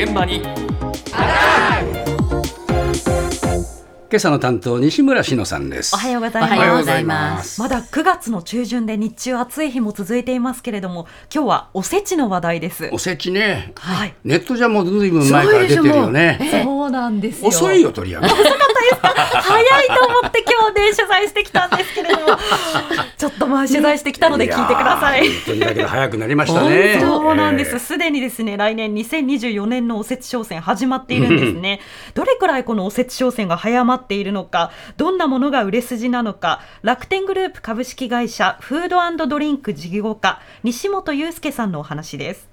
現場に今朝の担当西村志乃さんですおはようございます。おはようございますまだ9月の中旬で日中暑い日も続いていますけれども、今日はおせちの話題です。おせちねはい。ネットじゃもうずいぶん前から出てるよねそうなんですよ。遅いよ取り上げ早いと思って今日ね取材してきたんですけれども、ちょっとまあ取材してきたので聞いてください。やー本当にだけど早くなりましたねそうなんです。えすでにですね、来年2024年のおせち商戦始まっているんですね。どれくらいこのおせち商戦が早まっているのか、どんなものが売れ筋なのか、楽天グループ株式会社フードドリンク事業家、西本祐介さんのお話です。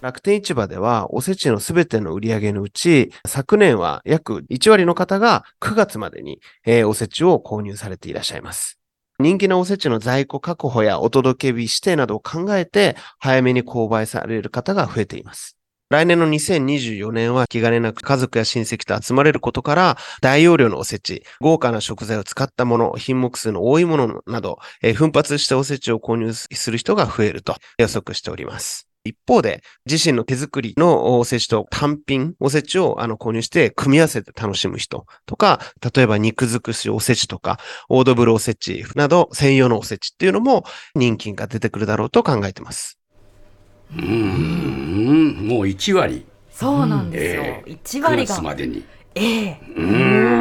楽天市場ではおせちのすべての売り上げのうち、昨年は約1割の方が9月までに、えーおせちを購入されていらっしゃいます。人気のおせちの在庫確保やお届け日指定などを考えて、早めに購買される方が増えています。来年の2024年は気兼ねなく家族や親戚と集まれることから、大容量のおせち、豪華な食材を使ったもの、品目数の多いものなど、奮発しておせちを購入する人が増えると予測しております。一方で、自身の手作りのおせちと単品おせちをあの購入して組み合わせて楽しむ人とか、例えば肉尽くしおせちとか、オードブルおせちなど専用のおせちっていうのも人気が出てくるだろうと考えてます。うんうんもう1割。そうなんですよ。ええ。1 9割が。月までに。ええ。う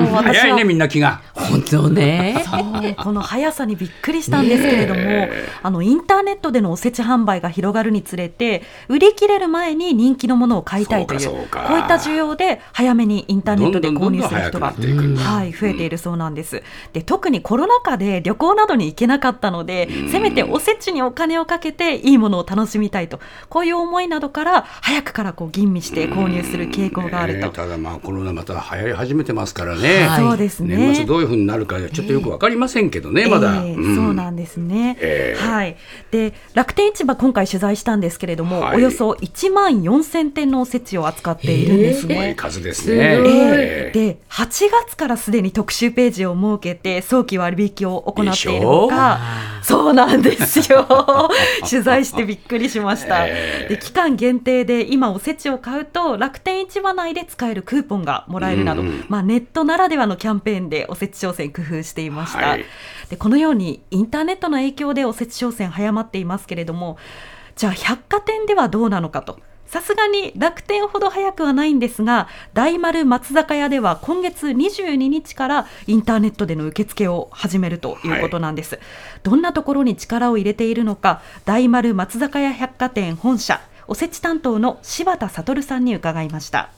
ん。早いねみんな気が本当ね。この速さにびっくりしたんですけれども、あのインターネットでのおせち販売が広がるにつれて売り切れる前に人気のものを買いたいというこういった需要で早めにインターネットで購入する人がはい、増えているそうなんです。で特にコロナ禍で旅行などに行けなかったのでせめておせちにお金をかけていいものを楽しみたいとこういう思いなどから早くからこう吟味して購入する傾向があると。ね。ただまあコロナまた流行り始めてますからね、はい。そうですね。年末どういうふうになるかちょっとよくわかりませんけどね、まだ、ええんそうなんですね、ええ。はい、で楽天市場今回取材したんですけれども、はい。およそ1万4000点のおせちを扱っているんですすごいね。数ですね。ええ。で8月からすでに特集ページを設けて早期割引を行っているほかそうなんですよ。取材してびっくりしました、ええ。で期間限定で今おせちを買うと楽天市場内で使えるクーポンがもらえるなど、うんうんまあ、ネットならではのキャンペーンでおせち商戦工夫していました、はい。でこのようにインターネットの影響でおせち商戦早まっていますけれどもじゃあ百貨店ではどうなのかとさすがに楽天ほど早くはないんですが大丸松坂屋では今月22日からインターネットでの受付を始めるということなんです、どんなところに力を入れているのか大丸松坂屋百貨店本社おせち担当の柴田悟さんに伺いました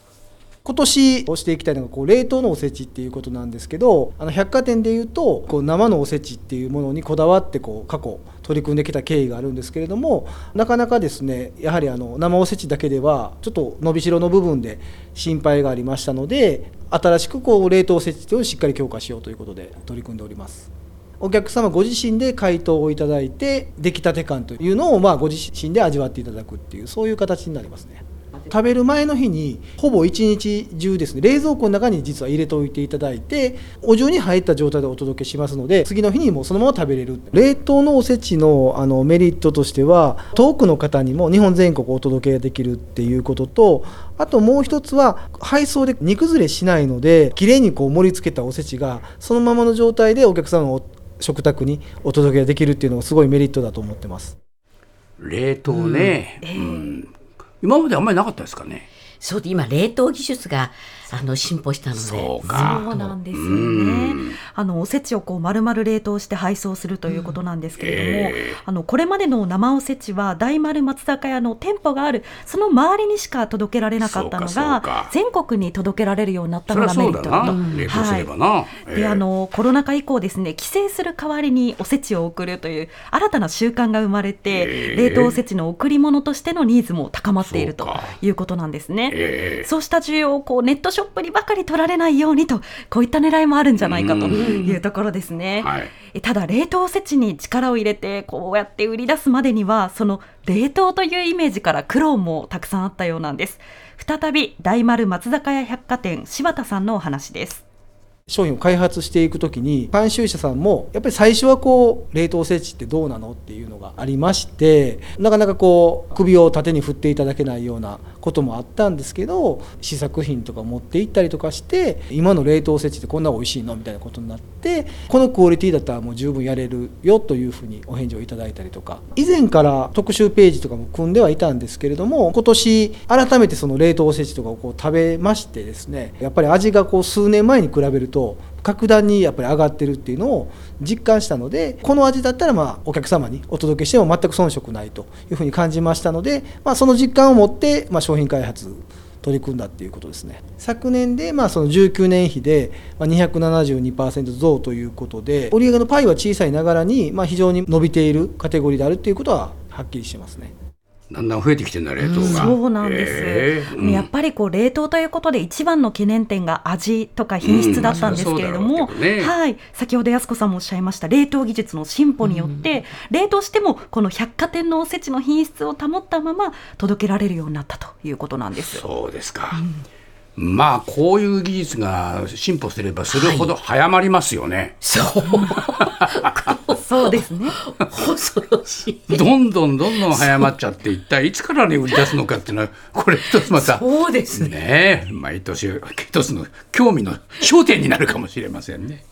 今年していきたいのがこう冷凍のおせちっていうことなんですけどあの百貨店でいうとこう生のおせちっていうものにこだわってこう過去取り組んできた経緯があるんですけれどもなかなかですねやはりあの生おせちだけではちょっと伸びしろの部分で心配がありましたので新しくこう冷凍おせちをしっかり強化しようということで取り組んでおります。お客様ご自身で回答をいただいて出来たて感というのをまあご自身で味わっていただくっていうそういう形になりますね食べる前の日にほぼ一日中ですね冷蔵庫の中に実は入れておいていただいてお重に入った状態でお届けしますので次の日にもうそのまま食べれる。冷凍のおせちのあのメリットとしては遠くの方にも日本全国お届けできるっていうこととあともう一つは配送で煮崩れしないのできれいにこう盛り付けたおせちがそのままの状態でお客様の食卓にお届けできるっていうのがすごいメリットだと思ってます。冷凍ね、うん今まであんまりなかったですかね。そうで今冷凍技術があの進歩したのでそうか。そうなんですようねん。あのおせちをこう丸々冷凍して配送するということなんですけれども、ええあのこれまでの生おせちは大丸松坂屋の店舗があるその周りにしか届けられなかったのが全国に届けられるようになったのがメそうだなリットだと。。冷凍すればな。ええであのコロナ禍以降ですね帰省する代わりにおせちを送るという新たな習慣が生まれて、ええ冷凍おせちの贈り物としてのニーズも高まっているということなんですね。ええそうした需要をこうネットショップにばかり取られないようにとこういった狙いもあるんじゃないかというところですね。はい。えただ冷凍おせちに力を入れてこうやって売り出すまでにはその冷凍というイメージから苦労もたくさんあったようなんです。再び大丸松坂屋百貨店柴田さんのお話です。商品を開発していくときに監修者さんもやっぱり最初はこう冷凍おせちってどうなのっていうのがありましてなかなかこう首を縦に振っていただけないようなこともあったんですけど試作品とか持って行ったりとかして今の冷凍おせちってこんな美味しいのみたいなことになってこのクオリティだったらもう十分やれるよというふうにお返事をいただいたりとか。以前から特集ページとかも組んではいたんですけれども今年改めてその冷凍おせちとかをこう食べましてですねやっぱり味がこう数年前に比べるとと格段にやっぱり上がってるっていうのを実感したのでこの味だったらまあお客様にお届けしても全く遜色ないというふうに感じましたので、まあ、その実感を持ってま商品開発取り組んだっていうことですね昨年でまあその19年比で272%増ということで売上のパイは小さいながらにま非常に伸びているカテゴリーであるっていうことははっきりしてますね。だんだん増えてきてんだ冷凍が、そうなんです、えーうん。やっぱりこう冷凍ということで一番の懸念点が味とか品質だったんですけれども、うんね。はい、先ほど安子さんもおっしゃいました冷凍技術の進歩によって、冷凍してもこの百貨店のおせちの品質を保ったまま届けられるようになったということなん。です。そうですか、まあこういう技術が進歩すればするほど早まりますよね、そう。そうですね。恐ろしい。どんどんどんどん早まっちゃって一体いつからね売り出すのかっていうのはこれ一つまたそうですね。ねえ毎年一つの興味の焦点になるかもしれませんね。